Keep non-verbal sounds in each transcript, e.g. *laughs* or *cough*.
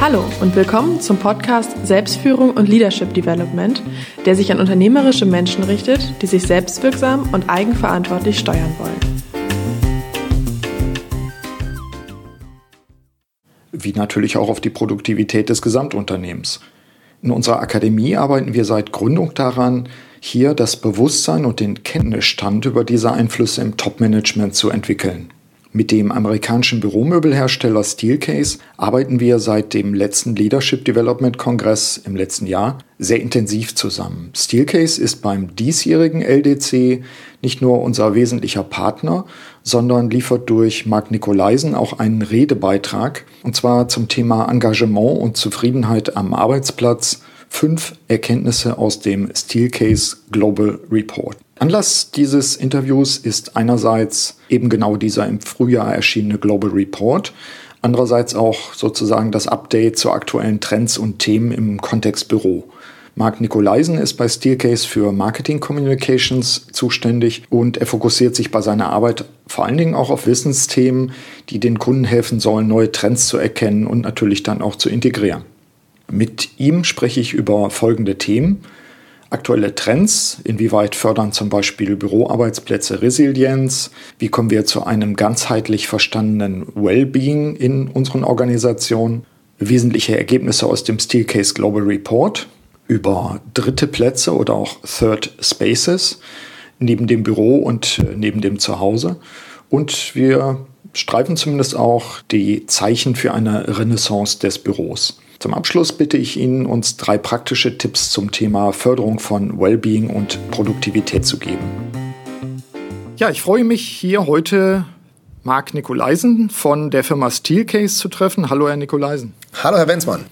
Hallo und willkommen zum Podcast Selbstführung und Leadership Development, der sich an unternehmerische Menschen richtet, die sich selbstwirksam und eigenverantwortlich steuern wollen. Wie natürlich auch auf die Produktivität des Gesamtunternehmens. In unserer Akademie arbeiten wir seit Gründung daran, hier das Bewusstsein und den Kenntnisstand über diese Einflüsse im Top-Management zu entwickeln. Mit dem amerikanischen Büromöbelhersteller Steelcase arbeiten wir seit dem letzten Leadership Development Kongress im letzten Jahr sehr intensiv zusammen. Steelcase ist beim diesjährigen LDC nicht nur unser wesentlicher Partner, sondern liefert durch Marc Nikolaisen auch einen Redebeitrag, und zwar zum Thema Engagement und Zufriedenheit am Arbeitsplatz, fünf Erkenntnisse aus dem Steelcase Global Report. Anlass dieses Interviews ist einerseits eben genau dieser im Frühjahr erschienene Global Report, andererseits auch sozusagen das Update zu aktuellen Trends und Themen im Kontext Büro. Marc Nikolaisen ist bei Steelcase für Marketing Communications zuständig und er fokussiert sich bei seiner Arbeit vor allen Dingen auch auf Wissensthemen, die den Kunden helfen sollen, neue Trends zu erkennen und natürlich dann auch zu integrieren. Mit ihm spreche ich über folgende Themen. Aktuelle Trends, inwieweit fördern zum Beispiel Büroarbeitsplätze Resilienz, wie kommen wir zu einem ganzheitlich verstandenen Wellbeing in unseren Organisationen, wesentliche Ergebnisse aus dem Steelcase Global Report über dritte Plätze oder auch Third Spaces neben dem Büro und äh, neben dem Zuhause. Und wir streifen zumindest auch die Zeichen für eine Renaissance des Büros. Zum Abschluss bitte ich Ihnen, uns drei praktische Tipps zum Thema Förderung von Wellbeing und Produktivität zu geben. Ja, ich freue mich hier heute Marc Nikolaisen von der Firma Steelcase zu treffen. Hallo, Herr Nikolaisen. Hallo, Herr Wenzmann.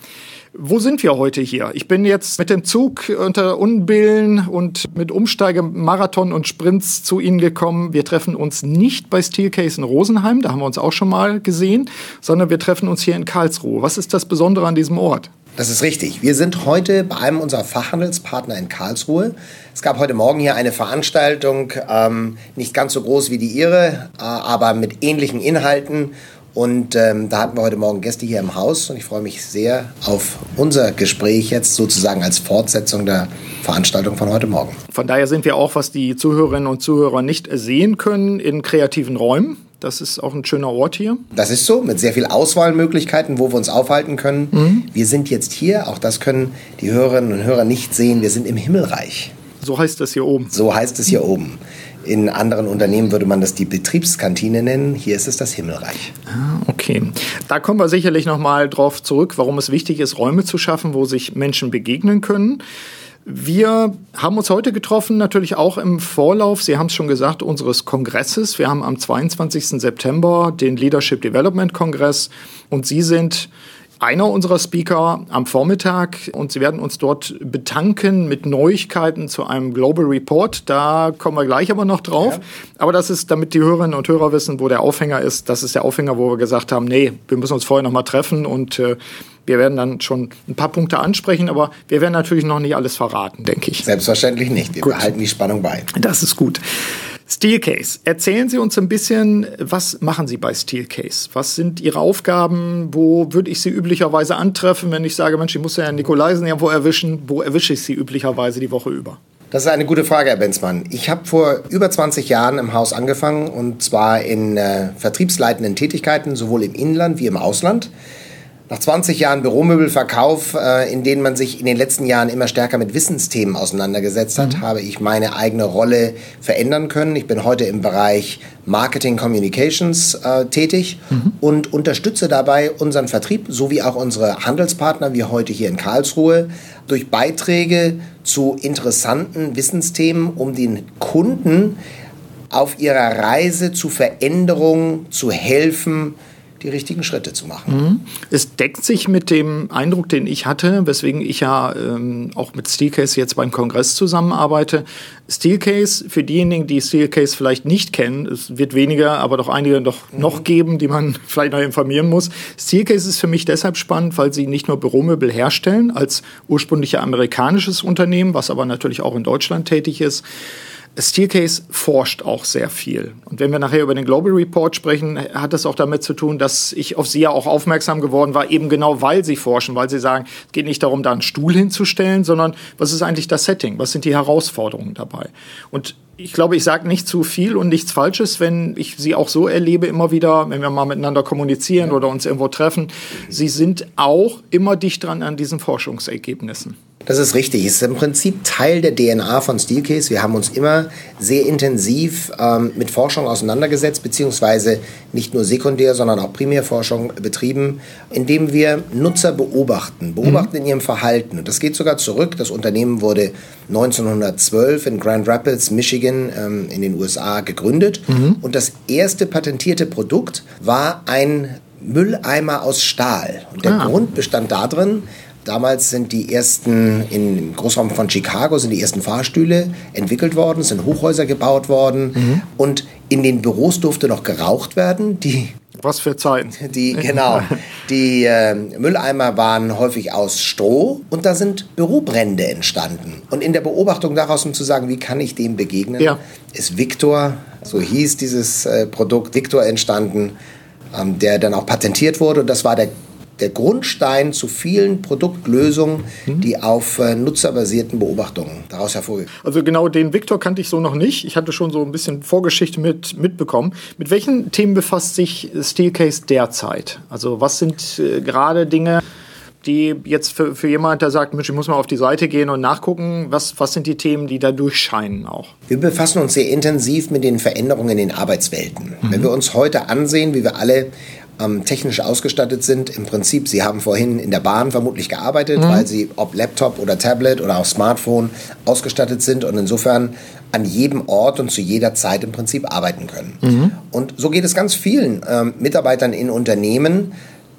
Wo sind wir heute hier? Ich bin jetzt mit dem Zug unter Unbillen und mit Umsteigemarathon und Sprints zu Ihnen gekommen. Wir treffen uns nicht bei Steelcase in Rosenheim, da haben wir uns auch schon mal gesehen, sondern wir treffen uns hier in Karlsruhe. Was ist das Besondere an diesem Ort? Das ist richtig. Wir sind heute bei einem unserer Fachhandelspartner in Karlsruhe. Es gab heute Morgen hier eine Veranstaltung, ähm, nicht ganz so groß wie die Ihre, äh, aber mit ähnlichen Inhalten. Und ähm, da hatten wir heute Morgen Gäste hier im Haus und ich freue mich sehr auf unser Gespräch jetzt sozusagen als Fortsetzung der Veranstaltung von heute Morgen. Von daher sind wir auch, was die Zuhörerinnen und Zuhörer nicht sehen können, in kreativen Räumen. Das ist auch ein schöner Ort hier. Das ist so, mit sehr viel Auswahlmöglichkeiten, wo wir uns aufhalten können. Mhm. Wir sind jetzt hier, auch das können die Hörerinnen und Hörer nicht sehen, wir sind im Himmelreich. So heißt es hier oben. So heißt es hier oben. In anderen Unternehmen würde man das die Betriebskantine nennen. Hier ist es das Himmelreich. Ah, okay. Da kommen wir sicherlich noch mal drauf zurück, warum es wichtig ist, Räume zu schaffen, wo sich Menschen begegnen können. Wir haben uns heute getroffen, natürlich auch im Vorlauf, Sie haben es schon gesagt, unseres Kongresses. Wir haben am 22. September den Leadership Development Kongress und Sie sind einer unserer Speaker am Vormittag und sie werden uns dort betanken mit Neuigkeiten zu einem Global Report. Da kommen wir gleich aber noch drauf. Ja. Aber das ist, damit die Hörerinnen und Hörer wissen, wo der Aufhänger ist. Das ist der Aufhänger, wo wir gesagt haben, nee, wir müssen uns vorher noch mal treffen und äh, wir werden dann schon ein paar Punkte ansprechen, aber wir werden natürlich noch nicht alles verraten, denke ich. Selbstverständlich nicht. Wir gut. behalten die Spannung bei. Das ist gut. Steelcase. Erzählen Sie uns ein bisschen, was machen Sie bei Steelcase? Was sind Ihre Aufgaben? Wo würde ich Sie üblicherweise antreffen, wenn ich sage, Mensch, ich muss ja Herrn Nikolaisen ja wo erwischen? Wo erwische ich Sie üblicherweise die Woche über? Das ist eine gute Frage, Herr Benzmann. Ich habe vor über 20 Jahren im Haus angefangen und zwar in äh, vertriebsleitenden Tätigkeiten, sowohl im Inland wie im Ausland. Nach 20 Jahren Büromöbelverkauf, äh, in denen man sich in den letzten Jahren immer stärker mit Wissensthemen auseinandergesetzt hat, mhm. habe ich meine eigene Rolle verändern können. Ich bin heute im Bereich Marketing Communications äh, tätig mhm. und unterstütze dabei unseren Vertrieb sowie auch unsere Handelspartner, wie heute hier in Karlsruhe, durch Beiträge zu interessanten Wissensthemen, um den Kunden auf ihrer Reise zu Veränderungen zu helfen, die richtigen Schritte zu machen. Mhm. Es deckt sich mit dem Eindruck, den ich hatte, weswegen ich ja ähm, auch mit Steelcase jetzt beim Kongress zusammenarbeite. Steelcase, für diejenigen, die Steelcase vielleicht nicht kennen, es wird weniger, aber doch einige doch mhm. noch geben, die man *laughs* vielleicht noch informieren muss. Steelcase ist für mich deshalb spannend, weil sie nicht nur Büromöbel herstellen, als ursprünglich amerikanisches Unternehmen, was aber natürlich auch in Deutschland tätig ist, Steelcase forscht auch sehr viel. Und wenn wir nachher über den Global Report sprechen, hat das auch damit zu tun, dass ich auf Sie ja auch aufmerksam geworden war, eben genau weil Sie forschen, weil Sie sagen, es geht nicht darum, da einen Stuhl hinzustellen, sondern was ist eigentlich das Setting? Was sind die Herausforderungen dabei? Und ich glaube, ich sage nicht zu viel und nichts Falsches, wenn ich Sie auch so erlebe, immer wieder, wenn wir mal miteinander kommunizieren oder uns irgendwo treffen. Sie sind auch immer dicht dran an diesen Forschungsergebnissen. Das ist richtig. Es ist im Prinzip Teil der DNA von Steelcase. Wir haben uns immer sehr intensiv ähm, mit Forschung auseinandergesetzt, beziehungsweise nicht nur Sekundär, sondern auch Primärforschung betrieben, indem wir Nutzer beobachten, beobachten mhm. in ihrem Verhalten. Und das geht sogar zurück. Das Unternehmen wurde 1912 in Grand Rapids, Michigan ähm, in den USA gegründet. Mhm. Und das erste patentierte Produkt war ein Mülleimer aus Stahl. Und der ah. Grund bestand darin, Damals sind die ersten, im Großraum von Chicago sind die ersten Fahrstühle entwickelt worden, sind Hochhäuser gebaut worden mhm. und in den Büros durfte noch geraucht werden. Die was für Zeiten. *laughs* Die, genau. Die äh, Mülleimer waren häufig aus Stroh und da sind Bürobrände entstanden. Und in der Beobachtung daraus, um zu sagen, wie kann ich dem begegnen, ja. ist Victor, so hieß dieses äh, Produkt, Victor entstanden, ähm, der dann auch patentiert wurde. Und das war der der Grundstein zu vielen Produktlösungen, mhm. die auf äh, nutzerbasierten Beobachtungen daraus hervorgehen. Also genau den Victor kannte ich so noch nicht. Ich hatte schon so ein bisschen Vorgeschichte mit, mitbekommen. Mit welchen Themen befasst sich Steelcase derzeit? Also was sind äh, gerade Dinge, die jetzt für, für jemand, der sagt, Mensch, ich muss mal auf die Seite gehen und nachgucken, was, was sind die Themen, die da durchscheinen auch? Wir befassen uns sehr intensiv mit den Veränderungen in den Arbeitswelten. Mhm. Wenn wir uns heute ansehen, wie wir alle ähm, technisch ausgestattet sind. Im Prinzip, Sie haben vorhin in der Bahn vermutlich gearbeitet, mhm. weil Sie ob Laptop oder Tablet oder auch Smartphone ausgestattet sind und insofern an jedem Ort und zu jeder Zeit im Prinzip arbeiten können. Mhm. Und so geht es ganz vielen ähm, Mitarbeitern in Unternehmen.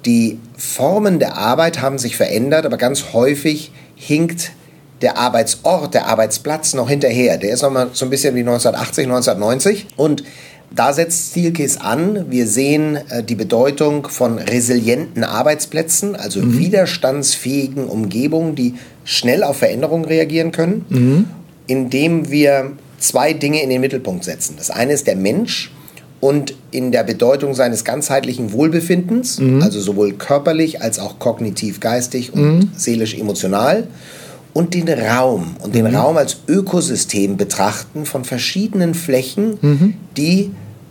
Die Formen der Arbeit haben sich verändert, aber ganz häufig hinkt der Arbeitsort, der Arbeitsplatz noch hinterher. Der ist noch mal so ein bisschen wie 1980, 1990 und da setzt Steelcase an. Wir sehen äh, die Bedeutung von resilienten Arbeitsplätzen, also mhm. widerstandsfähigen Umgebungen, die schnell auf Veränderungen reagieren können, mhm. indem wir zwei Dinge in den Mittelpunkt setzen. Das eine ist der Mensch und in der Bedeutung seines ganzheitlichen Wohlbefindens, mhm. also sowohl körperlich als auch kognitiv, geistig und mhm. Und den Raum und den mhm. Raum als Ökosystem betrachten von verschiedenen Flächen, mhm. die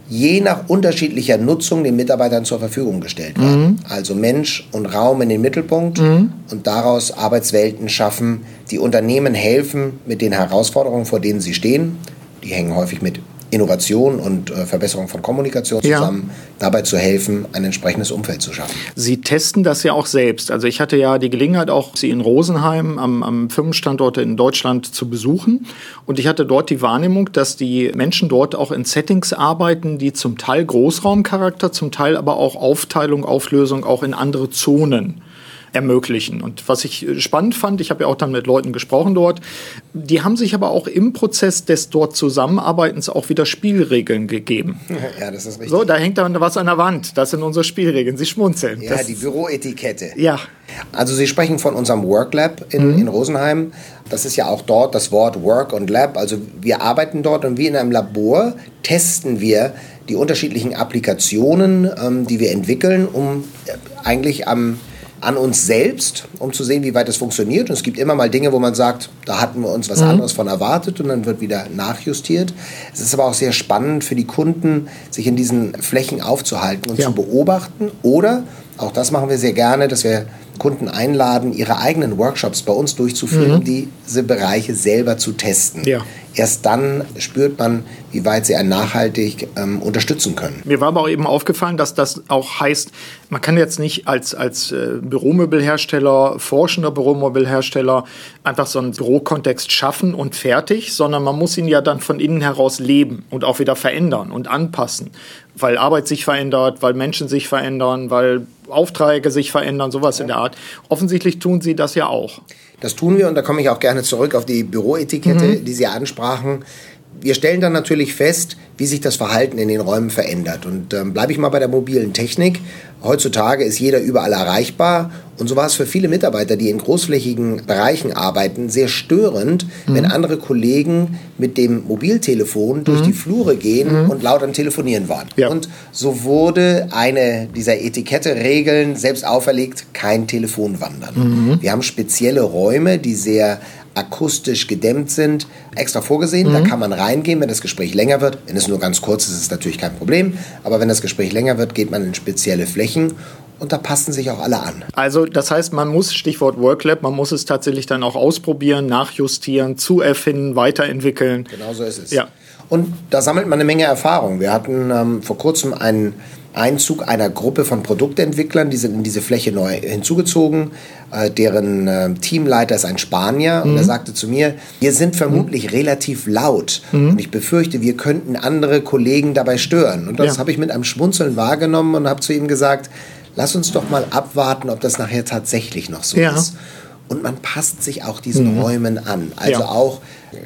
je nach unterschiedlicher Nutzung den Mitarbeitern zur Verfügung gestellt werden. Mhm. Also Mensch und Raum in den Mittelpunkt mhm. und daraus Arbeitswelten schaffen, die Unternehmen helfen mit den Herausforderungen, vor denen sie stehen. Die hängen häufig mit Innovation und äh, Verbesserung von Kommunikation zusammen, ja. dabei zu helfen, ein entsprechendes Umfeld zu schaffen. Sie testen das ja auch selbst. Also ich hatte ja die Gelegenheit, auch Sie in Rosenheim am, am Firmenstandort in Deutschland zu besuchen. Und ich hatte dort die Wahrnehmung, dass die Menschen dort auch in Settings arbeiten, die zum Teil Großraumcharakter, zum Teil aber auch Aufteilung, Auflösung auch in andere Zonen ermöglichen. Und was ich äh, spannend fand, ich habe ja auch dann mit Leuten gesprochen dort, die haben sich aber auch im Prozess des dort Zusammenarbeitens auch wieder Spielregeln gegeben. Ja, das ist richtig. So, da hängt dann was an der Wand. Das sind unsere Spielregeln. Sie schmunzeln. Ja, das die Büroetikette. Ja. Also Sie sprechen von unserem Worklab in, mhm. in Rosenheim. Das ist ja auch dort das Wort Work und Lab. Also wir arbeiten dort und wie in einem Labor testen wir die unterschiedlichen Applikationen, ähm, die wir entwickeln, um äh, eigentlich am an uns selbst, um zu sehen, wie weit es funktioniert. Und es gibt immer mal Dinge, wo man sagt, da hatten wir uns was mhm. anderes von erwartet und dann wird wieder nachjustiert. Es ist aber auch sehr spannend für die Kunden, sich in diesen Flächen aufzuhalten und ja. zu beobachten. Oder, auch das machen wir sehr gerne, dass wir Kunden einladen, ihre eigenen Workshops bei uns durchzuführen, mhm. diese Bereiche selber zu testen. Ja. Erst dann spürt man, wie weit sie einen nachhaltig ähm, unterstützen können. Mir war aber auch eben aufgefallen, dass das auch heißt, man kann jetzt nicht als, als äh, Büromöbelhersteller, forschender Büromöbelhersteller einfach so einen Bürokontext schaffen und fertig, sondern man muss ihn ja dann von innen heraus leben und auch wieder verändern und anpassen, weil Arbeit sich verändert, weil Menschen sich verändern, weil Aufträge sich verändern, sowas in der Art. Offensichtlich tun Sie das ja auch. Das tun wir und da komme ich auch gerne zurück auf die Büroetikette, mhm. die Sie ansprachen. Wir stellen dann natürlich fest, wie sich das Verhalten in den Räumen verändert. Und ähm, bleibe ich mal bei der mobilen Technik. Heutzutage ist jeder überall erreichbar. Und so war es für viele Mitarbeiter, die in großflächigen Bereichen arbeiten, sehr störend, mhm. wenn andere Kollegen mit dem Mobiltelefon durch mhm. die Flure gehen mhm. und laut am Telefonieren waren. Ja. Und so wurde eine dieser Etikette-Regeln selbst auferlegt, kein Telefon wandern. Mhm. Wir haben spezielle Räume, die sehr akustisch gedämmt sind, extra vorgesehen. Mhm. Da kann man reingehen, wenn das Gespräch länger wird. Wenn es nur ganz kurz ist, ist es natürlich kein Problem. Aber wenn das Gespräch länger wird, geht man in spezielle Flächen und da passen sich auch alle an. Also das heißt, man muss, Stichwort Worklab, man muss es tatsächlich dann auch ausprobieren, nachjustieren, zuerfinden, weiterentwickeln. Genau so ist es. Ja. Und da sammelt man eine Menge Erfahrung. Wir hatten ähm, vor kurzem einen Einzug einer Gruppe von Produktentwicklern, die sind in diese Fläche neu hinzugezogen. Äh, deren äh, Teamleiter ist ein Spanier mhm. und er mhm. sagte zu mir, wir sind vermutlich mhm. relativ laut mhm. und ich befürchte, wir könnten andere Kollegen dabei stören. Und das ja. habe ich mit einem Schmunzeln wahrgenommen und habe zu ihm gesagt, lass uns doch mal abwarten, ob das nachher tatsächlich noch so ja. ist. Und man passt sich auch diesen mhm. Räumen an. Also ja. auch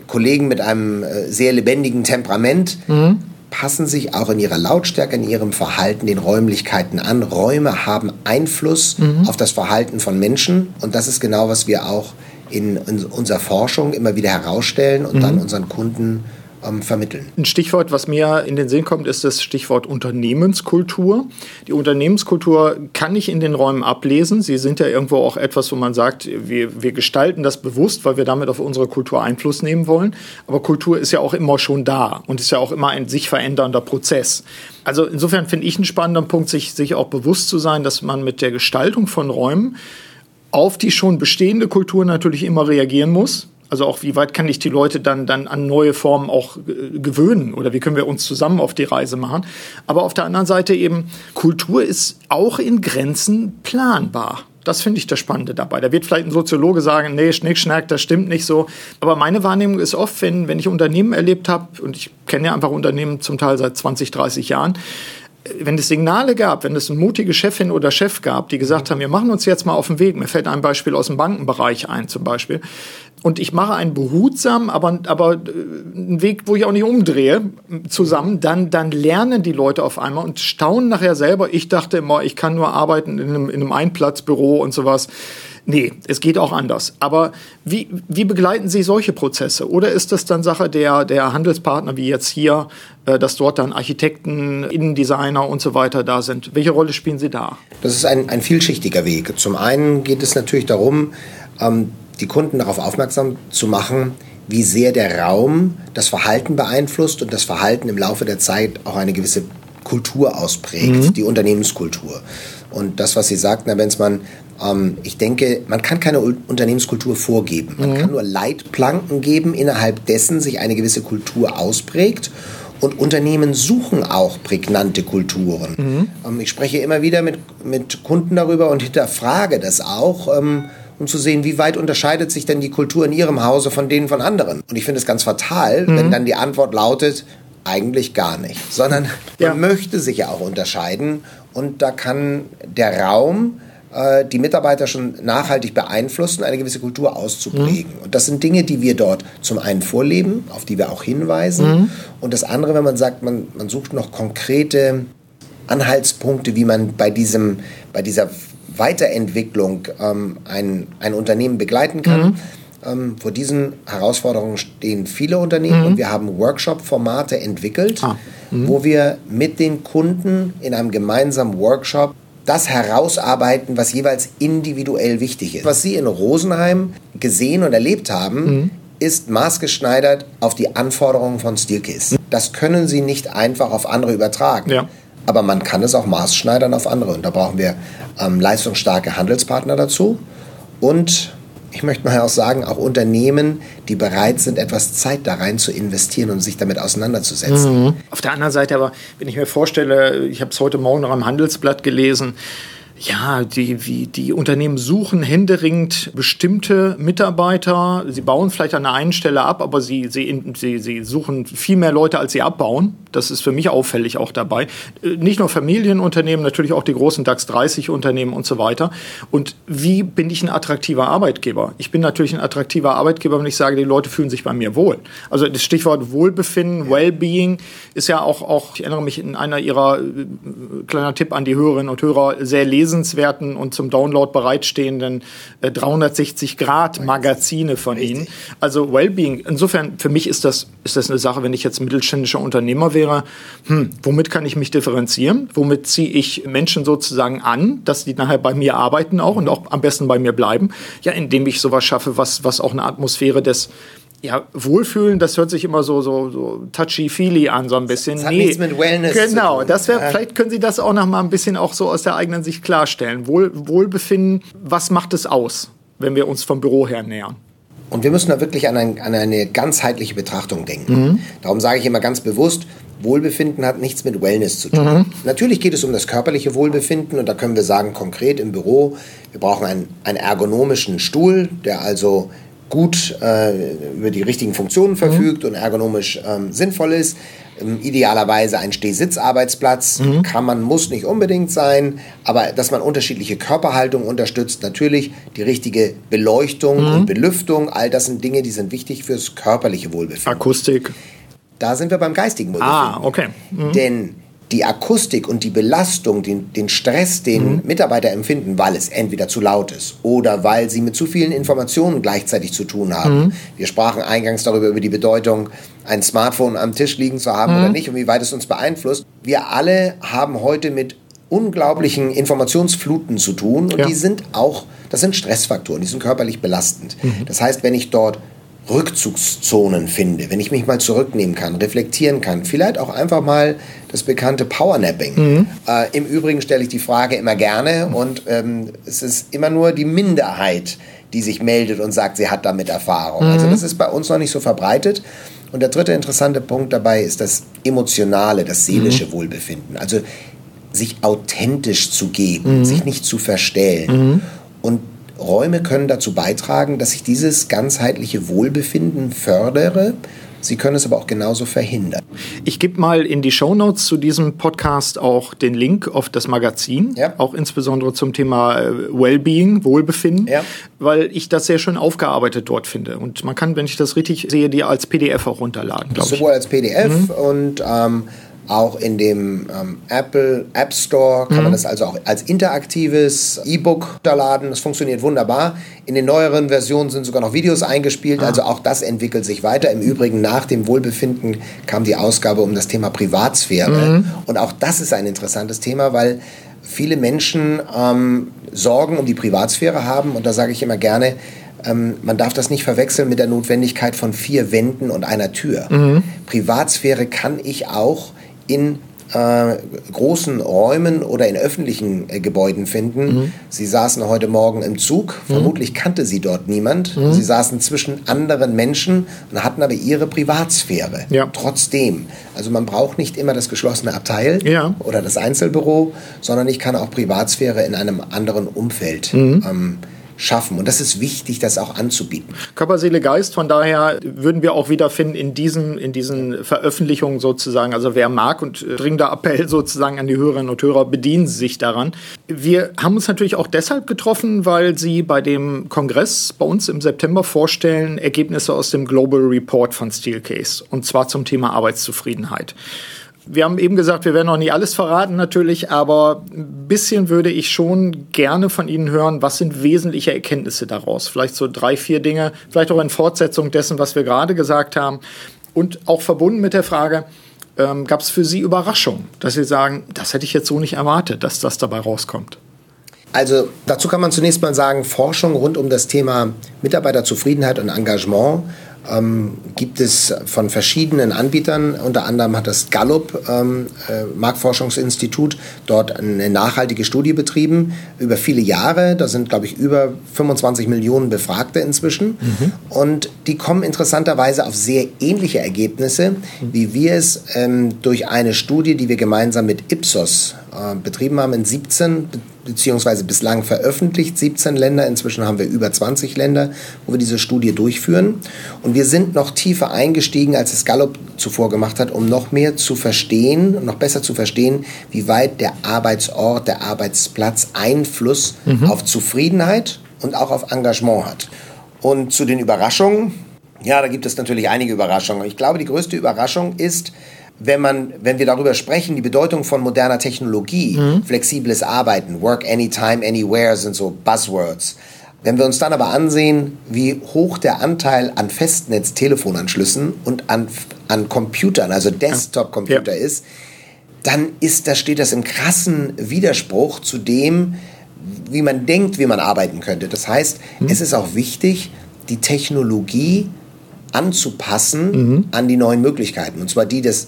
Kollegen mit einem äh, sehr lebendigen Temperament mhm passen sich auch in ihrer Lautstärke, in ihrem Verhalten den Räumlichkeiten an. Räume haben Einfluss mhm. auf das Verhalten von Menschen und das ist genau, was wir auch in, in unserer Forschung immer wieder herausstellen und mhm. dann unseren Kunden ähm, vermitteln. Ein Stichwort, was mir in den Sinn kommt, ist das Stichwort Unternehmenskultur. Die Unternehmenskultur kann ich in den Räumen ablesen. Sie sind ja irgendwo auch etwas, wo man sagt, wir, wir gestalten das bewusst, weil wir damit auf unsere Kultur Einfluss nehmen wollen. Aber Kultur ist ja auch immer schon da und ist ja auch immer ein sich verändernder Prozess. Also insofern finde ich einen spannenden Punkt, sich, sich auch bewusst zu sein, dass man mit der Gestaltung von Räumen auf die schon bestehende Kultur natürlich immer reagieren muss. Also auch, wie weit kann ich die Leute dann, dann an neue Formen auch gewöhnen oder wie können wir uns zusammen auf die Reise machen. Aber auf der anderen Seite eben, Kultur ist auch in Grenzen planbar. Das finde ich das Spannende dabei. Da wird vielleicht ein Soziologe sagen, nee, Schnick, Schnack, das stimmt nicht so. Aber meine Wahrnehmung ist oft, wenn, wenn ich Unternehmen erlebt habe, und ich kenne ja einfach Unternehmen zum Teil seit 20, 30 Jahren, wenn es Signale gab, wenn es eine mutige Chefin oder Chef gab, die gesagt haben, wir machen uns jetzt mal auf den Weg, mir fällt ein Beispiel aus dem Bankenbereich ein zum Beispiel, und ich mache einen behutsam, aber, aber äh, einen Weg, wo ich auch nicht umdrehe, zusammen, dann, dann lernen die Leute auf einmal und staunen nachher selber. Ich dachte immer, ich kann nur arbeiten in einem, in einem Einplatzbüro und sowas. Nee, es geht auch anders. Aber wie, wie begleiten Sie solche Prozesse? Oder ist das dann Sache der, der Handelspartner, wie jetzt hier, äh, dass dort dann Architekten, Innendesigner und so weiter da sind? Welche Rolle spielen Sie da? Das ist ein, ein vielschichtiger Weg. Zum einen geht es natürlich darum, ähm, die Kunden darauf aufmerksam zu machen, wie sehr der Raum das Verhalten beeinflusst und das Verhalten im Laufe der Zeit auch eine gewisse Kultur ausprägt, mhm. die Unternehmenskultur. Und das, was Sie sagten, Herr Benzmann, ich denke, man kann keine Unternehmenskultur vorgeben. Man mhm. kann nur Leitplanken geben, innerhalb dessen sich eine gewisse Kultur ausprägt. Und Unternehmen suchen auch prägnante Kulturen. Mhm. Ähm, ich spreche immer wieder mit, mit Kunden darüber und hinterfrage das auch. Ähm, um zu sehen, wie weit unterscheidet sich denn die Kultur in ihrem Hause von denen von anderen. Und ich finde es ganz fatal, mhm. wenn dann die Antwort lautet, eigentlich gar nicht, sondern ja. man möchte sich ja auch unterscheiden und da kann der Raum äh, die Mitarbeiter schon nachhaltig beeinflussen, eine gewisse Kultur auszuprägen. Mhm. Und das sind Dinge, die wir dort zum einen vorleben, auf die wir auch hinweisen. Mhm. Und das andere, wenn man sagt, man, man sucht noch konkrete Anhaltspunkte, wie man bei, diesem, bei dieser Weiterentwicklung ähm, ein, ein Unternehmen begleiten kann. Mhm. Ähm, vor diesen Herausforderungen stehen viele Unternehmen mhm. und wir haben Workshop-Formate entwickelt, ah. mhm. wo wir mit den Kunden in einem gemeinsamen Workshop das herausarbeiten, was jeweils individuell wichtig ist. Was Sie in Rosenheim gesehen und erlebt haben, mhm. ist maßgeschneidert auf die Anforderungen von Steelcase. Das können Sie nicht einfach auf andere übertragen. Ja aber man kann es auch maßschneidern auf andere. Und da brauchen wir ähm, leistungsstarke Handelspartner dazu und ich möchte mal auch sagen, auch Unternehmen, die bereit sind, etwas Zeit da rein zu investieren und sich damit auseinanderzusetzen. Mhm. Auf der anderen Seite aber, wenn ich mir vorstelle, ich habe es heute Morgen noch am Handelsblatt gelesen, Ja, die, wie, die Unternehmen suchen händeringend bestimmte Mitarbeiter. Sie bauen vielleicht an der einen Stelle ab, aber sie, sie, sie, sie suchen viel mehr Leute, als sie abbauen. Das ist für mich auffällig auch dabei. Äh, nicht nur Familienunternehmen, natürlich auch die großen DAX 30 Unternehmen und so weiter. Und wie bin ich ein attraktiver Arbeitgeber? Ich bin natürlich ein attraktiver Arbeitgeber, wenn ich sage, die Leute fühlen sich bei mir wohl. Also das Stichwort Wohlbefinden, Wellbeing ist ja auch, auch ich erinnere mich in einer ihrer, äh, kleiner Tipp an die Hörerinnen und Hörer, sehr lesend lesenswerten und zum Download bereitstehenden äh, 360-Grad-Magazine von Ihnen. Also Wellbeing, insofern für mich ist das, ist das eine Sache, wenn ich jetzt mittelständischer Unternehmer wäre, hm, womit kann ich mich differenzieren? Womit ziehe ich Menschen sozusagen an, dass die nachher bei mir arbeiten auch und auch am besten bei mir bleiben? Ja, indem ich sowas schaffe, was, was auch eine Atmosphäre des ja, Wohlfühlen, das hört sich immer so, so, so touchy-feely an, so ein bisschen. Das hat nee, nichts mit Wellness Genau, das wäre, ja. vielleicht können Sie das auch noch mal ein bisschen auch so aus der eigenen Sicht klarstellen. Wohl, Wohlbefinden, was macht es aus, wenn wir uns vom Büro her nähern? Und wir müssen da wirklich an, ein, an eine ganzheitliche Betrachtung denken. Mhm. Darum sage ich immer ganz bewusst, Wohlbefinden hat nichts mit Wellness zu tun. Mhm. Natürlich geht es um das körperliche Wohlbefinden und da können wir sagen, konkret im Büro, wir brauchen einen, einen ergonomischen Stuhl, der also gut äh, über die richtigen Funktionen verfügt mhm. und ergonomisch ähm, sinnvoll ist. Ähm, idealerweise ein Stehsitzarbeitsplatz mhm. kann man, muss nicht unbedingt sein, aber dass man unterschiedliche Körperhaltungen unterstützt, natürlich die richtige Beleuchtung mhm. und Belüftung, all das sind Dinge, die sind wichtig fürs körperliche Wohlbefinden. Akustik. Da sind wir beim geistigen Wohlbefinden. Ah, okay. Mhm. Denn die Akustik und die Belastung, den, den Stress, den mhm. Mitarbeiter empfinden, weil es entweder zu laut ist oder weil sie mit zu vielen Informationen gleichzeitig zu tun haben. Mhm. Wir sprachen eingangs darüber, über die Bedeutung, ein Smartphone am Tisch liegen zu haben mhm. oder nicht und wie weit es uns beeinflusst. Wir alle haben heute mit unglaublichen Informationsfluten zu tun und ja. die sind auch, das sind Stressfaktoren, die sind körperlich belastend. Mhm. Das heißt, wenn ich dort Rückzugszonen finde, wenn ich mich mal zurücknehmen kann, reflektieren kann, vielleicht auch einfach mal das bekannte Powernapping. Mhm. Äh, Im Übrigen stelle ich die Frage immer gerne und ähm, es ist immer nur die Minderheit, die sich meldet und sagt, sie hat damit Erfahrung. Also mhm. Also das ist bei uns noch nicht so verbreitet. Und der dritte interessante Punkt dabei ist das emotionale, das seelische mhm. Wohlbefinden. Also sich authentisch zu geben, mhm. sich nicht zu verstellen. Räume können dazu beitragen, dass ich dieses ganzheitliche Wohlbefinden fördere. Sie können es aber auch genauso verhindern. Ich gebe mal in die Show Notes zu diesem Podcast auch den Link auf das Magazin, ja. auch insbesondere zum Thema äh, Wellbeing, Wohlbefinden, ja. weil ich das sehr schön aufgearbeitet dort finde. Und man kann, wenn ich das richtig sehe, die als PDF auch runterladen. Sowohl als PDF mhm. und ähm, auch in dem ähm, Apple App Store kann mhm. man das also auch als interaktives E-Book runterladen. Das funktioniert wunderbar. In den neueren Versionen sind sogar noch Videos eingespielt. Ah. Also auch das entwickelt sich weiter. Im Übrigen nach dem Wohlbefinden kam die Ausgabe um das Thema Privatsphäre. Mhm. Und auch das ist ein interessantes Thema, weil viele Menschen ähm, Sorgen um die Privatsphäre haben. Und da sage ich immer gerne, ähm, man darf das nicht verwechseln mit der Notwendigkeit von vier Wänden und einer Tür. Mhm. Privatsphäre kann ich auch in äh, großen Räumen oder in öffentlichen äh, Gebäuden finden. Mhm. Sie saßen heute Morgen im Zug, mhm. vermutlich kannte sie dort niemand. Mhm. Sie saßen zwischen anderen Menschen und hatten aber ihre Privatsphäre. Ja. Trotzdem. Also man braucht nicht immer das geschlossene Abteil ja. oder das Einzelbüro, sondern ich kann auch Privatsphäre in einem anderen Umfeld mhm. ähm, schaffen. Und das ist wichtig, das auch anzubieten. Körper, Seele, Geist, von daher würden wir auch wiederfinden in diesen, in diesen Veröffentlichungen sozusagen. Also wer mag und dringender Appell *laughs* sozusagen an die Hörerinnen und Hörer, bedienen Sie sich daran. Wir haben uns natürlich auch deshalb getroffen, weil Sie bei dem Kongress bei uns im September vorstellen Ergebnisse aus dem Global Report von Steelcase. Und zwar zum Thema Arbeitszufriedenheit. Wir haben eben gesagt, wir werden noch nie alles verraten natürlich, aber ein bisschen würde ich schon gerne von Ihnen hören, was sind wesentliche Erkenntnisse daraus? Vielleicht so drei, vier Dinge, vielleicht auch in Fortsetzung dessen, was wir gerade gesagt haben. Und auch verbunden mit der Frage, ähm, gab es für Sie Überraschungen, dass Sie sagen, das hätte ich jetzt so nicht erwartet, dass das dabei rauskommt? Also dazu kann man zunächst mal sagen, Forschung rund um das Thema Mitarbeiterzufriedenheit und Engagement ähm, gibt es von verschiedenen Anbietern, unter anderem hat das Gallup ähm, äh, Marktforschungsinstitut dort eine nachhaltige Studie betrieben über viele Jahre. Da sind, glaube ich, über 25 Millionen Befragte inzwischen. Mhm. Und die kommen interessanterweise auf sehr ähnliche Ergebnisse, mhm. wie wir es ähm, durch eine Studie, die wir gemeinsam mit Ipsos äh, betrieben haben in 17 beziehungsweise bislang veröffentlicht 17 Länder. Inzwischen haben wir über 20 Länder, wo wir diese Studie durchführen. Und wir sind noch tiefer eingestiegen, als es Gallup zuvor gemacht hat, um noch mehr zu verstehen, noch besser zu verstehen, wie weit der Arbeitsort, der Arbeitsplatz Einfluss mhm. auf Zufriedenheit und auch auf Engagement hat. Und zu den Überraschungen, ja, da gibt es natürlich einige Überraschungen. Ich glaube, die größte Überraschung ist, wenn, man, wenn wir darüber sprechen, die Bedeutung von moderner Technologie, mhm. flexibles Arbeiten, Work Anytime, Anywhere sind so Buzzwords. Wenn wir uns dann aber ansehen, wie hoch der Anteil an Festnetz-Telefonanschlüssen und an, an Computern, also Desktop-Computer ja. ist, dann ist, da steht das im krassen Widerspruch zu dem, wie man denkt, wie man arbeiten könnte. Das heißt, mhm. es ist auch wichtig, die Technologie anzupassen mhm. an die neuen Möglichkeiten. Und zwar die des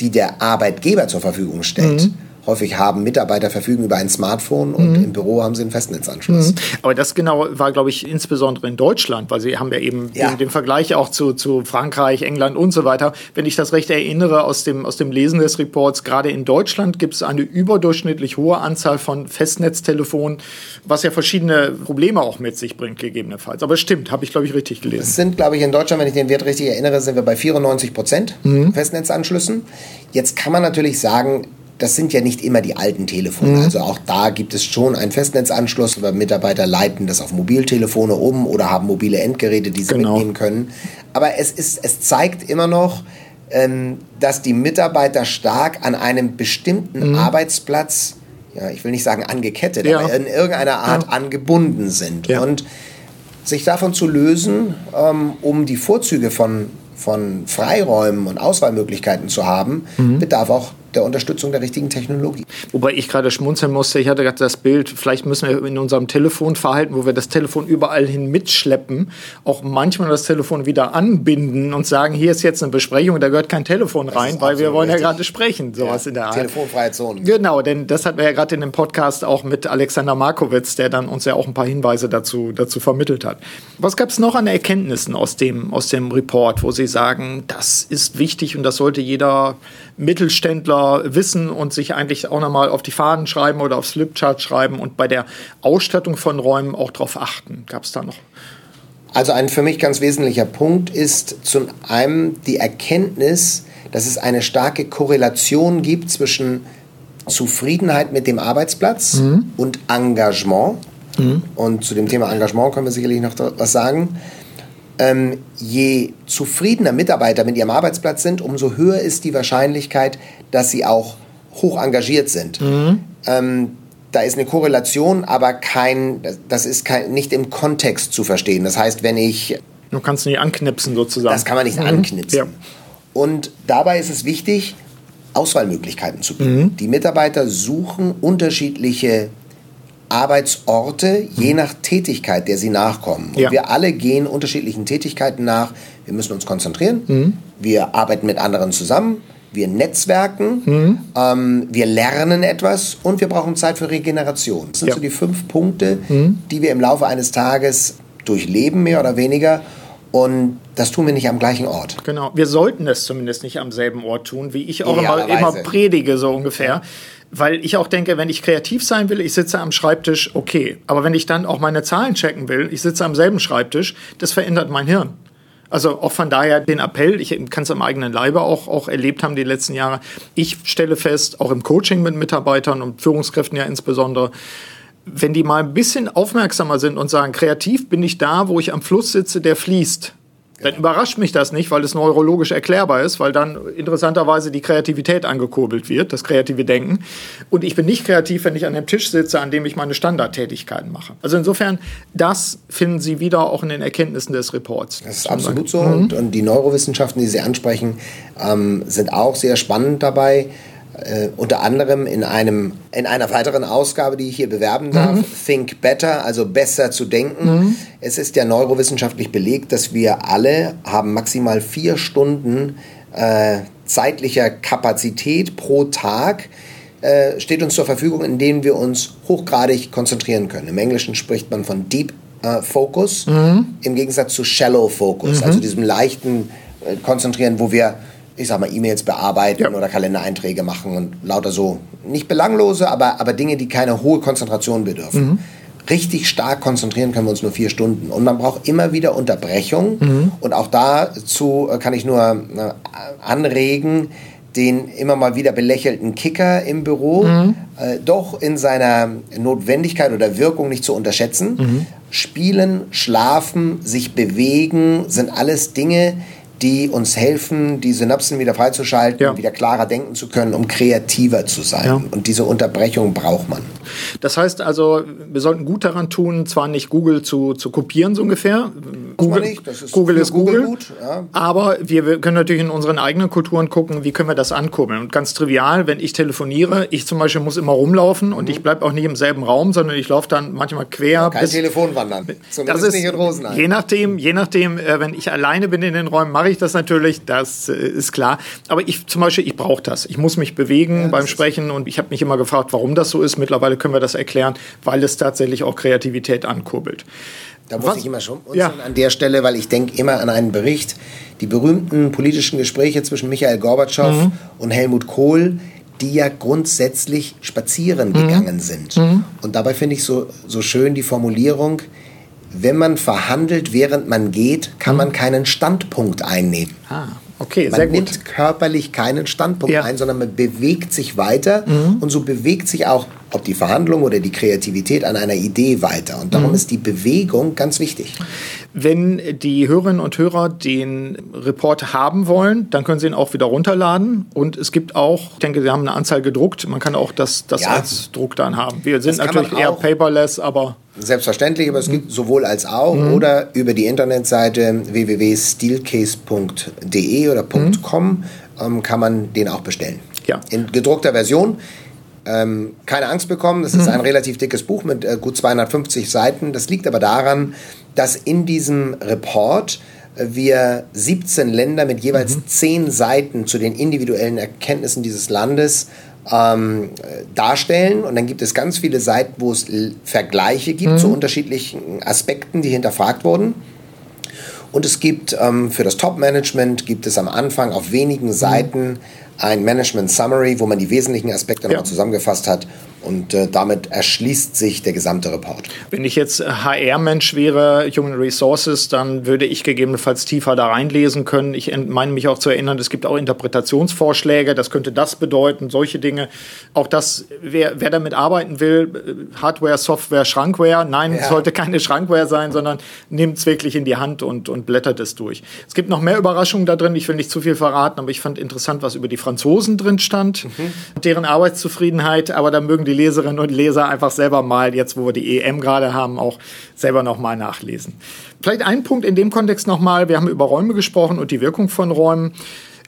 die der Arbeitgeber zur Verfügung stellt. Mhm. Häufig haben Mitarbeiter verfügen über ein Smartphone und mhm. im Büro haben sie einen Festnetzanschluss. Mhm. Aber das genau war, glaube ich, insbesondere in Deutschland, weil sie haben ja eben ja. den Vergleich auch zu, zu Frankreich, England und so weiter. Wenn ich das recht erinnere aus dem, aus dem Lesen des Reports, gerade in Deutschland gibt es eine überdurchschnittlich hohe Anzahl von Festnetztelefonen, was ja verschiedene Probleme auch mit sich bringt, gegebenenfalls. Aber stimmt, habe ich, glaube ich, richtig gelesen. Es sind, glaube ich, in Deutschland, wenn ich den Wert richtig erinnere, sind wir bei 94 Prozent mhm. Festnetzanschlüssen. Jetzt kann man natürlich sagen, das sind ja nicht immer die alten Telefone. Mhm. Also auch da gibt es schon einen Festnetzanschluss, aber Mitarbeiter leiten das auf Mobiltelefone um oder haben mobile Endgeräte, die sie genau. mitnehmen können. Aber es, ist, es zeigt immer noch, ähm, dass die Mitarbeiter stark an einem bestimmten mhm. Arbeitsplatz, ja, ich will nicht sagen angekettet, ja. aber in irgendeiner Art ja. angebunden sind. Ja. Und sich davon zu lösen, ähm, um die Vorzüge von, von Freiräumen und Auswahlmöglichkeiten zu haben, mhm. bedarf auch der Unterstützung der richtigen Technologie. Wobei ich gerade schmunzeln musste, ich hatte gerade das Bild, vielleicht müssen wir in unserem Telefonverhalten, wo wir das Telefon überall hin mitschleppen, auch manchmal das Telefon wieder anbinden und sagen, hier ist jetzt eine Besprechung, da gehört kein Telefon rein, weil wir wollen richtig. ja gerade sprechen, sowas ja, in der Art. Telefonfreie Zone. Genau, denn das hatten wir ja gerade in dem Podcast auch mit Alexander Markowitz, der dann uns ja auch ein paar Hinweise dazu, dazu vermittelt hat. Was gab es noch an Erkenntnissen aus dem, aus dem Report, wo Sie sagen, das ist wichtig und das sollte jeder Mittelständler wissen und sich eigentlich auch nochmal auf die Fahnen schreiben oder aufs Flipchart schreiben und bei der Ausstattung von Räumen auch darauf achten? Gab es da noch? Also ein für mich ganz wesentlicher Punkt ist zum einen die Erkenntnis, dass es eine starke Korrelation gibt zwischen Zufriedenheit mit dem Arbeitsplatz mhm. und Engagement. Mhm. Und zu dem Thema Engagement können wir sicherlich noch was sagen ähm, je zufriedener Mitarbeiter mit ihrem Arbeitsplatz sind, umso höher ist die Wahrscheinlichkeit, dass sie auch hoch engagiert sind. Mhm. Ähm, da ist eine Korrelation, aber kein, das ist kein, nicht im Kontext zu verstehen. Das heißt, wenn ich. Du kannst nicht anknipsen sozusagen. Das kann man nicht mhm. anknipsen. Ja. Und dabei ist es wichtig, Auswahlmöglichkeiten zu bieten. Mhm. Die Mitarbeiter suchen unterschiedliche Arbeitsorte je nach Tätigkeit, der sie nachkommen. Und ja. wir alle gehen unterschiedlichen Tätigkeiten nach. Wir müssen uns konzentrieren. Mhm. Wir arbeiten mit anderen zusammen. Wir netzwerken. Mhm. Ähm, wir lernen etwas und wir brauchen Zeit für Regeneration. Das sind ja. so die fünf Punkte, mhm. die wir im Laufe eines Tages durchleben, mehr oder weniger. Und das tun wir nicht am gleichen Ort. Genau, wir sollten es zumindest nicht am selben Ort tun, wie ich auch immer, immer predige, so ungefähr. Ja. Weil ich auch denke, wenn ich kreativ sein will, ich sitze am Schreibtisch, okay. Aber wenn ich dann auch meine Zahlen checken will, ich sitze am selben Schreibtisch, das verändert mein Hirn. Also auch von daher den Appell, ich kann es am eigenen Leibe auch, auch erlebt haben die letzten Jahre. Ich stelle fest, auch im Coaching mit Mitarbeitern und Führungskräften ja insbesondere, wenn die mal ein bisschen aufmerksamer sind und sagen, kreativ bin ich da, wo ich am Fluss sitze, der fließt dann überrascht mich das nicht, weil es neurologisch erklärbar ist, weil dann interessanterweise die Kreativität angekurbelt wird, das kreative Denken. Und ich bin nicht kreativ, wenn ich an dem Tisch sitze, an dem ich meine Standardtätigkeiten mache. Also insofern, das finden Sie wieder auch in den Erkenntnissen des Reports. Das ist absolut so. Mhm. Und, und, die Neurowissenschaften, die Sie ansprechen, ähm, sind auch sehr spannend dabei äh, unter anderem in, einem, in einer weiteren Ausgabe, die ich hier bewerben darf, mhm. Think Better, also besser zu denken. Mhm. Es ist ja neurowissenschaftlich belegt, dass wir alle haben maximal vier Stunden äh, zeitlicher Kapazität pro Tag äh, steht uns zur Verfügung, in denen wir uns hochgradig konzentrieren können. Im Englischen spricht man von Deep äh, Focus mhm. im Gegensatz zu Shallow Focus, mhm. also diesem leichten äh, Konzentrieren, wo wir ich sag mal, E-Mails bearbeiten ja. oder Kalendereinträge machen und lauter so, nicht belanglose, aber, aber Dinge, die keine hohe Konzentration bedürfen. Mhm. Richtig stark konzentrieren können wir uns nur vier Stunden. Und man braucht immer wieder Unterbrechung. Mhm. Und auch dazu kann ich nur äh, anregen, den immer mal wieder belächelten Kicker im Büro mhm. äh, doch in seiner Notwendigkeit oder Wirkung nicht zu unterschätzen. Mhm. Spielen, schlafen, sich bewegen sind alles Dinge, die uns helfen, die Synapsen wieder freizuschalten, ja. wieder klarer denken zu können, um kreativer zu sein. Ja. Und diese Unterbrechung braucht man. Das heißt also, wir sollten gut daran tun, zwar nicht Google zu, zu kopieren, so ungefähr. Google, ist, Google ist Google, Google ja. aber wir können natürlich in unseren eigenen Kulturen gucken, wie können wir das ankurbeln. Und ganz trivial, wenn ich telefoniere, ich zum Beispiel muss immer rumlaufen und mhm. ich bleibe auch nicht im selben Raum, sondern ich laufe dann manchmal quer. Kein Telefon wandern. Zumindest das ist, nicht in Rosenheim. Je nachdem, je nachdem, äh, wenn ich alleine bin in den Räumen, mache ich das natürlich, das äh, ist klar. Aber ich zum Beispiel, ich brauche das. Ich muss mich bewegen ja, beim Sprechen und ich habe mich immer gefragt, warum das so ist. Mittlerweile können wir das erklären, weil es tatsächlich auch Kreativität ankurbelt. Da muss Was? ich immer schon ja. an der Stelle, weil ich denke immer an einen Bericht, die berühmten politischen Gespräche zwischen Michael Gorbatschow mhm. und Helmut Kohl, die ja grundsätzlich spazieren mhm. gegangen sind. Mhm. Und dabei finde ich so, so schön die Formulierung, wenn man verhandelt, während man geht, kann mhm. man keinen Standpunkt einnehmen. Ah. Okay, man nimmt gut. körperlich keinen Standpunkt ja. ein, sondern man bewegt sich weiter mhm. und so bewegt sich auch, ob die Verhandlung oder die Kreativität an einer Idee weiter. Und darum mhm. ist die Bewegung ganz wichtig. Wenn die Hörerinnen und Hörer den Report haben wollen, dann können sie ihn auch wieder runterladen. Und es gibt auch, ich denke, Sie haben eine Anzahl gedruckt. Man kann auch das, das ja. als Druck dann haben. Wir sind natürlich eher paperless, aber Selbstverständlich, aber es gibt sowohl als auch mhm. oder über die Internetseite www.steelcase.de oder mhm. .com ähm, kann man den auch bestellen. Ja. In gedruckter Version. Ähm, keine Angst bekommen, das ist mhm. ein relativ dickes Buch mit äh, gut 250 Seiten. Das liegt aber daran, dass in diesem Report äh, wir 17 Länder mit jeweils mhm. 10 Seiten zu den individuellen Erkenntnissen dieses Landes ähm, darstellen. Und dann gibt es ganz viele Seiten, wo es Vergleiche gibt mhm. zu unterschiedlichen Aspekten, die hinterfragt wurden. Und es gibt ähm, für das Top-Management gibt es am Anfang auf wenigen Seiten ein Management Summary, wo man die wesentlichen Aspekte ja. nochmal zusammengefasst hat und äh, damit erschließt sich der gesamte Report. Wenn ich jetzt HR-Mensch wäre, Human Resources, dann würde ich gegebenenfalls tiefer da reinlesen können. Ich meine mich auch zu erinnern, es gibt auch Interpretationsvorschläge, das könnte das bedeuten, solche Dinge. Auch das, wer, wer damit arbeiten will, äh, Hardware, Software, Schrankware, nein, ja. es sollte keine Schrankware sein, sondern nimmt es wirklich in die Hand und, und blättert es durch. Es gibt noch mehr Überraschungen da drin, ich will nicht zu viel verraten, aber ich fand interessant, was über die Franzosen drin stand, mhm. deren Arbeitszufriedenheit, aber da mögen die Leserinnen und Leser einfach selber mal, jetzt wo wir die EM gerade haben, auch selber noch mal nachlesen. Vielleicht ein Punkt in dem Kontext noch mal, wir haben über Räume gesprochen und die Wirkung von Räumen.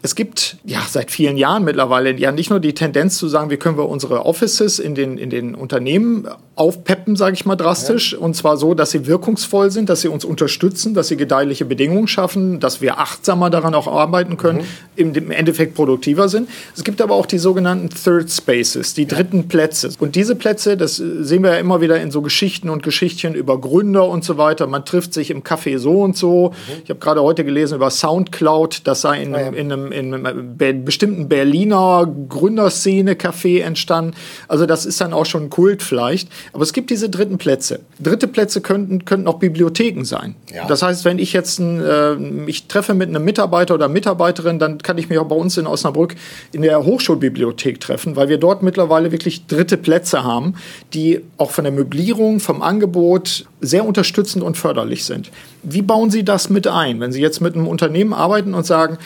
Es gibt ja seit vielen Jahren mittlerweile ja nicht nur die Tendenz zu sagen, wie können wir unsere Offices in den, in den Unternehmen aufpeppen, sage ich mal drastisch, ja. und zwar so, dass sie wirkungsvoll sind, dass sie uns unterstützen, dass sie gedeihliche Bedingungen schaffen, dass wir achtsamer daran auch arbeiten können, mhm. im, Endeffekt produktiver sind. Es gibt aber auch die sogenannten Third Spaces, die dritten. Plätze. Und diese Plätze, das sehen wir ja immer wieder in so Geschichten und Geschichtchen über Gründer und so weiter. Man trifft sich im Café so und so. Mhm. Ich habe gerade heute gelesen über Soundcloud, das sei in, ja. in einem in einem bestimmten Berliner Gründerszene-Café entstanden. Also das ist dann auch schon ein Kult vielleicht. Aber es gibt diese dritten Plätze. Dritte Plätze könnten, könnten auch Bibliotheken sein. Ja. Das heißt, wenn ich jetzt ein, äh, mich treffe mit einem Mitarbeiter oder Mitarbeiterin, dann kann ich mich auch bei uns in Osnabrück in der Hochschulbibliothek treffen, weil wir dort mittlerweile wirklich dritte Plätze haben, die auch von der Möblierung, vom Angebot sehr unterstützend und förderlich sind. Wie bauen Sie das mit ein, wenn Sie jetzt mit einem Unternehmen arbeiten und sagen,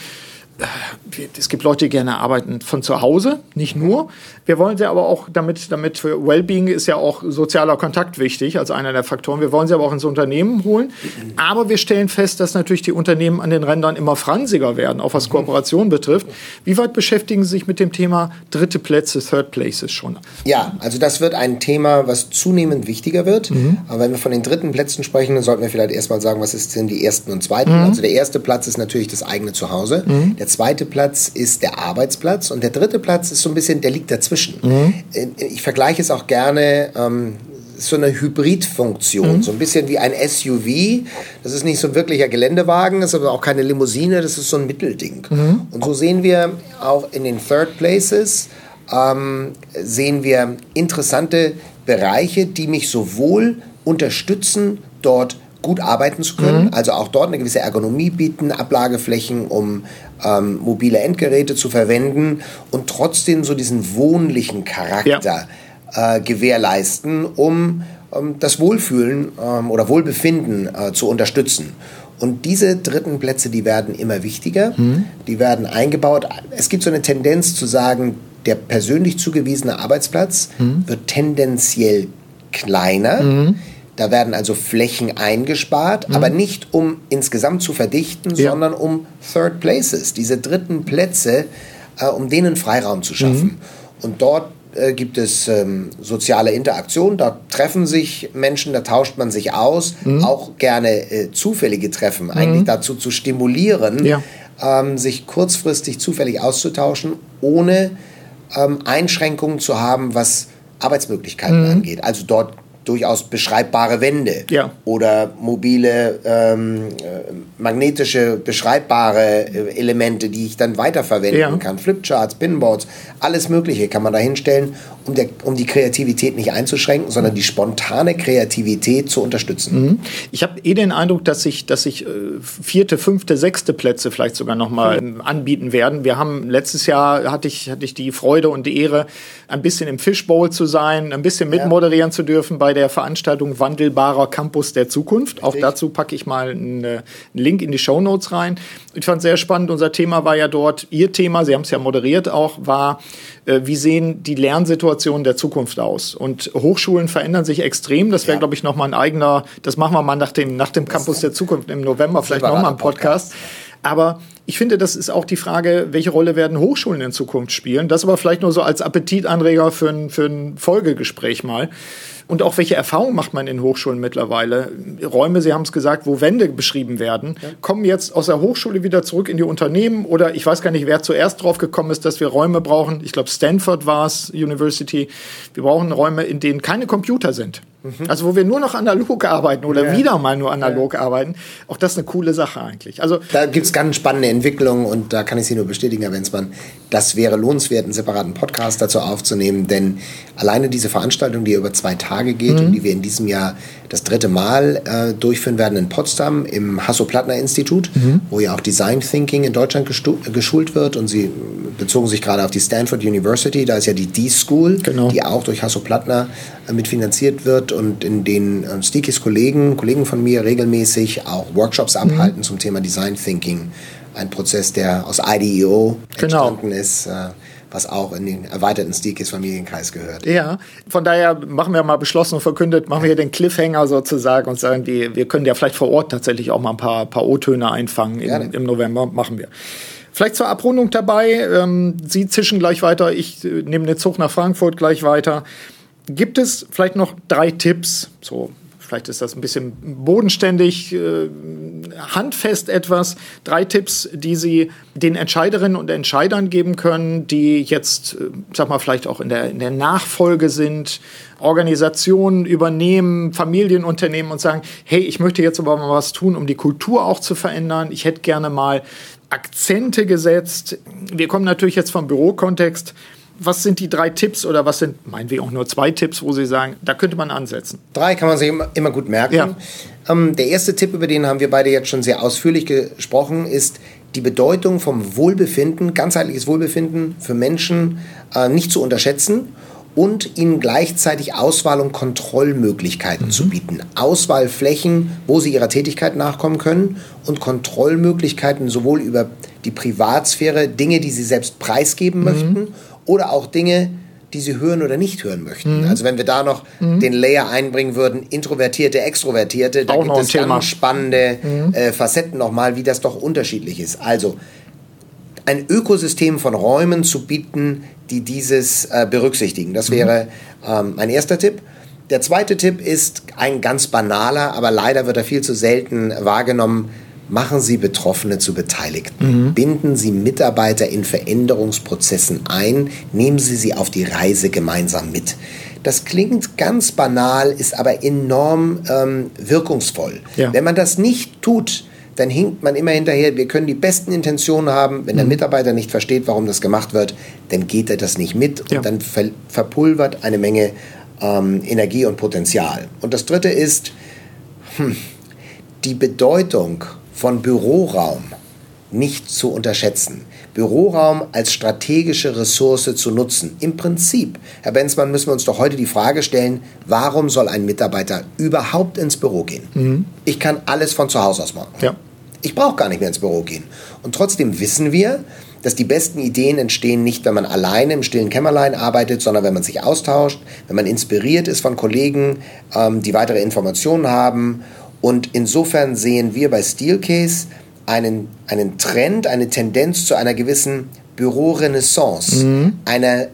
es gibt Leute, die gerne arbeiten von zu Hause, nicht nur. Wir wollen sie aber auch, damit, damit für Wellbeing ist ja auch sozialer Kontakt wichtig als einer der Faktoren. Wir wollen sie aber auch ins Unternehmen holen. Aber wir stellen fest, dass natürlich die Unternehmen an den Rändern immer fransiger werden, auch was Kooperation betrifft. Wie weit beschäftigen Sie sich mit dem Thema dritte Plätze, Third Places schon? Ja, also das wird ein Thema, was zunehmend wichtiger wird. Mhm. Aber wenn wir von den dritten Plätzen sprechen, dann sollten wir vielleicht erstmal sagen, was sind die ersten und zweiten. Mhm. Also der erste Platz ist natürlich das eigene Zuhause. Mhm. Der zweite Platz ist der Arbeitsplatz und der dritte Platz ist so ein bisschen, der liegt dazwischen. Mhm. Ich vergleiche es auch gerne, ähm, so eine Hybridfunktion, mhm. so ein bisschen wie ein SUV. Das ist nicht so ein wirklicher Geländewagen, das ist aber auch keine Limousine, das ist so ein Mittelding. Mhm. Und so sehen wir auch in den Third Places, ähm, sehen wir interessante Bereiche, die mich sowohl unterstützen, dort gut arbeiten zu können, mhm. also auch dort eine gewisse Ergonomie bieten, Ablageflächen, um ähm, mobile Endgeräte zu verwenden und trotzdem so diesen wohnlichen Charakter ja. äh, gewährleisten, um ähm, das Wohlfühlen ähm, oder Wohlbefinden äh, zu unterstützen. Und diese dritten Plätze, die werden immer wichtiger, mhm. die werden eingebaut. Es gibt so eine Tendenz zu sagen, der persönlich zugewiesene Arbeitsplatz mhm. wird tendenziell kleiner. Da werden also Flächen eingespart, mhm. aber nicht um insgesamt zu verdichten, ja. sondern um Third Places, diese dritten Plätze, äh, um denen Freiraum zu schaffen. Mhm. Und dort äh, gibt es ähm, soziale Interaktion, da treffen sich Menschen, da tauscht man sich aus, mhm. auch gerne äh, zufällige Treffen, eigentlich mhm. dazu zu stimulieren, ja. ähm, sich kurzfristig zufällig auszutauschen, ohne ähm, Einschränkungen zu haben, was Arbeitsmöglichkeiten mhm. angeht. Also dort durchaus beschreibbare Wände ja. oder mobile ähm, äh, magnetische beschreibbare äh, Elemente, die ich dann weiterverwenden ja. kann. Flipcharts, Pinboards, alles Mögliche kann man da hinstellen, um, der, um die Kreativität nicht einzuschränken, sondern die spontane Kreativität zu unterstützen. Mhm. Ich habe eh den Eindruck, dass sich dass ich, äh, vierte, fünfte, sechste Plätze vielleicht sogar nochmal mhm. anbieten werden. Wir haben letztes Jahr hatte ich, hatte ich die Freude und die Ehre, ein bisschen im Fishbowl zu sein, ein bisschen mitmoderieren ja. zu dürfen bei der Veranstaltung Wandelbarer Campus der Zukunft. Auch dazu packe ich mal einen, einen Link in die Show Notes rein. Ich fand es sehr spannend. Unser Thema war ja dort, Ihr Thema, Sie haben es ja moderiert auch, war, äh, wie sehen die Lernsituationen der Zukunft aus? Und Hochschulen verändern sich extrem. Das wäre, ja. glaube ich, nochmal ein eigener, das machen wir mal nach dem, nach dem Campus der Zukunft im November, vielleicht nochmal ein Podcast. Podcast. Aber ich finde, das ist auch die Frage, welche Rolle werden Hochschulen in Zukunft spielen? Das aber vielleicht nur so als Appetitanreger für ein, für ein Folgegespräch mal. Und auch welche Erfahrungen macht man in Hochschulen mittlerweile? Räume, Sie haben es gesagt, wo Wände beschrieben werden, ja. kommen jetzt aus der Hochschule wieder zurück in die Unternehmen oder ich weiß gar nicht, wer zuerst drauf gekommen ist, dass wir Räume brauchen. Ich glaube, Stanford war es, University. Wir brauchen Räume, in denen keine Computer sind. Mhm. Also wo wir nur noch analog arbeiten oder ja. wieder mal nur analog ja. arbeiten. Auch das ist eine coole Sache eigentlich. Also da gibt es ganz spannende Entwicklungen und da kann ich Sie nur bestätigen, Herr Wenzmann, das wäre lohnenswert, einen separaten Podcast dazu aufzunehmen, denn alleine diese Veranstaltung, die über zwei Tage geht mhm. und die wir in diesem Jahr das dritte Mal äh, durchführen werden in Potsdam im Hasso-Plattner-Institut, mhm. wo ja auch Design Thinking in Deutschland geschult wird und Sie bezogen sich gerade auf die Stanford University, da ist ja die D-School, genau. die auch durch Hasso-Plattner äh, mitfinanziert wird und in denen äh, Stikis Kollegen, Kollegen von mir regelmäßig auch Workshops mhm. abhalten zum Thema Design Thinking. Ein Prozess, der aus IDEO genau. entstanden ist. Äh, was auch in den erweiterten Stikis Familienkreis gehört. Ja, von daher machen wir mal beschlossen und verkündet, machen wir hier den Cliffhanger sozusagen und sagen, die, wir können ja vielleicht vor Ort tatsächlich auch mal ein paar, paar O-Töne einfangen in, im November, machen wir. Vielleicht zur Abrundung dabei, ähm, Sie zischen gleich weiter, ich äh, nehme den Zug nach Frankfurt gleich weiter. Gibt es vielleicht noch drei Tipps, so vielleicht ist das ein bisschen bodenständig, äh, handfest etwas. Drei Tipps, die Sie den Entscheiderinnen und Entscheidern geben können, die jetzt, äh, sag mal, vielleicht auch in der, in der Nachfolge sind, Organisationen übernehmen, Familienunternehmen und sagen, hey, ich möchte jetzt aber mal was tun, um die Kultur auch zu verändern. Ich hätte gerne mal Akzente gesetzt. Wir kommen natürlich jetzt vom Bürokontext was sind die drei Tipps oder was sind, meinen wir auch nur zwei Tipps, wo Sie sagen, da könnte man ansetzen? Drei kann man sich immer, gut merken. Ja. Ähm, der erste Tipp, über den haben wir beide jetzt schon sehr ausführlich gesprochen, ist die Bedeutung vom Wohlbefinden, ganzheitliches Wohlbefinden für Menschen äh, nicht zu unterschätzen und ihnen gleichzeitig Auswahl- und Kontrollmöglichkeiten mhm. zu bieten. Auswahlflächen, wo sie ihrer Tätigkeit nachkommen können und Kontrollmöglichkeiten sowohl über die Privatsphäre, Dinge, die sie selbst preisgeben mhm. möchten oder auch Dinge, die sie hören oder nicht hören möchten. Mhm. Also wenn wir da noch mhm. den Layer einbringen würden, Introvertierte, Extrovertierte, da auch gibt es Thema. ganz spannende mhm. äh, Facetten nochmal, wie das doch unterschiedlich ist. Also ein Ökosystem von Räumen zu bieten, die dieses äh, berücksichtigen. Das mhm. wäre ähm, mein erster Tipp. Der zweite Tipp ist ein ganz banaler, aber leider wird er viel zu selten wahrgenommen. Machen Sie Betroffene zu Beteiligten. Mhm. Binden Sie Mitarbeiter in Veränderungsprozessen ein. Nehmen Sie sie auf die Reise gemeinsam mit. Das klingt ganz banal, ist aber enorm ähm, wirkungsvoll. Ja. Wenn man das nicht tut, dann hinkt man immer hinterher. Wir können die besten Intentionen haben. Wenn der mhm. Mitarbeiter nicht versteht, warum das gemacht wird, dann geht er das nicht mit ja. und dann ver verpulvert eine Menge ähm, Energie und Potenzial. Und das Dritte ist hm, die Bedeutung von Büroraum nicht zu unterschätzen. Büroraum als strategische Ressource zu nutzen. Im Prinzip, Herr Benzmann, müssen wir uns doch heute die Frage stellen, warum soll ein Mitarbeiter überhaupt ins Büro gehen? Mhm. Ich kann alles von zu Hause aus machen. Ja. Ich brauche gar nicht mehr ins Büro gehen. Und trotzdem wissen wir, dass die besten Ideen entstehen nicht, wenn man alleine im stillen Kämmerlein arbeitet, sondern wenn man sich austauscht, wenn man inspiriert ist von Kollegen, ähm, die weitere Informationen haben. Und insofern sehen wir bei Steelcase einen, einen Trend, eine Tendenz zu einer gewissen Bürorenaissance, mhm. einer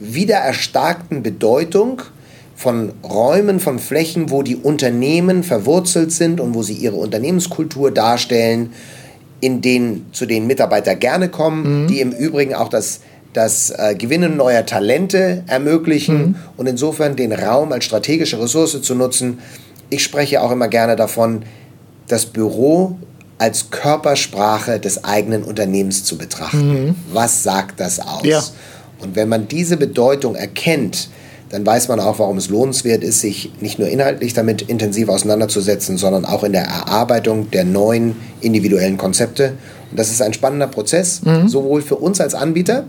wiedererstarkten Bedeutung von Räumen, von Flächen, wo die Unternehmen verwurzelt sind und wo sie ihre Unternehmenskultur darstellen, in denen, zu denen Mitarbeiter gerne kommen, mhm. die im Übrigen auch das, das äh, Gewinnen neuer Talente ermöglichen mhm. und insofern den Raum als strategische Ressource zu nutzen. Ich spreche auch immer gerne davon, das Büro als Körpersprache des eigenen Unternehmens zu betrachten. Mhm. Was sagt das aus? Ja. Und wenn man diese Bedeutung erkennt, dann weiß man auch, warum es lohnenswert ist, sich nicht nur inhaltlich damit intensiv auseinanderzusetzen, sondern auch in der Erarbeitung der neuen individuellen Konzepte. Und das ist ein spannender Prozess, mhm. sowohl für uns als Anbieter,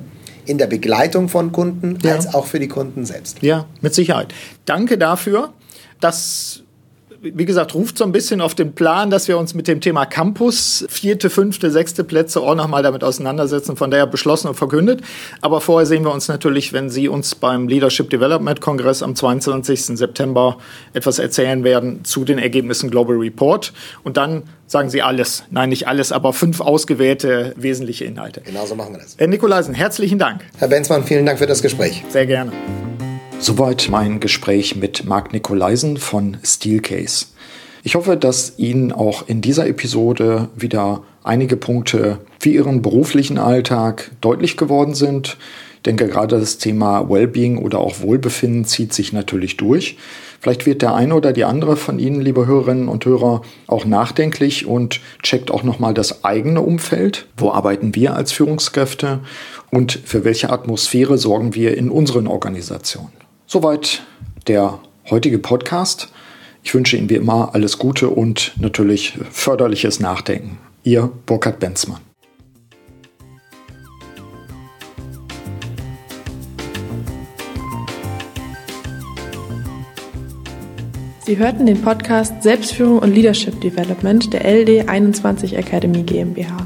in der Begleitung von Kunden, ja. als auch für die Kunden selbst. Ja, mit Sicherheit. Danke dafür. dass wie gesagt, ruft so ein bisschen auf den Plan, dass wir uns mit dem Thema Campus, vierte, fünfte, sechste Plätze auch nochmal damit auseinandersetzen, von daher beschlossen und verkündet. Aber vorher sehen wir uns natürlich, wenn Sie uns beim Leadership Development Kongress am 22. September etwas erzählen werden zu den Ergebnissen Global Report. Und dann sagen Sie alles. Nein, nicht alles, aber fünf ausgewählte wesentliche Inhalte. Genauso machen wir das. Herr Nikolaisen, herzlichen Dank. Herr Benzmann, vielen Dank für das Gespräch. Sehr gerne. Soweit mein Gespräch mit Marc Nikolaisen von Steelcase. Ich hoffe, dass Ihnen auch in dieser Episode wieder einige Punkte für Ihren beruflichen Alltag deutlich geworden sind. Ich denke, gerade das Thema Wellbeing oder auch Wohlbefinden zieht sich natürlich durch. Vielleicht wird der eine oder die andere von Ihnen, liebe Hörerinnen und Hörer, auch nachdenklich und checkt auch nochmal das eigene Umfeld. Wo arbeiten wir als Führungskräfte und für welche Atmosphäre sorgen wir in unseren Organisationen? Soweit der heutige Podcast. Ich wünsche Ihnen wie immer alles Gute und natürlich förderliches Nachdenken. Ihr Burkhard Benzmann. Sie hörten den Podcast Selbstführung und Leadership Development der LD 21 Academy GmbH.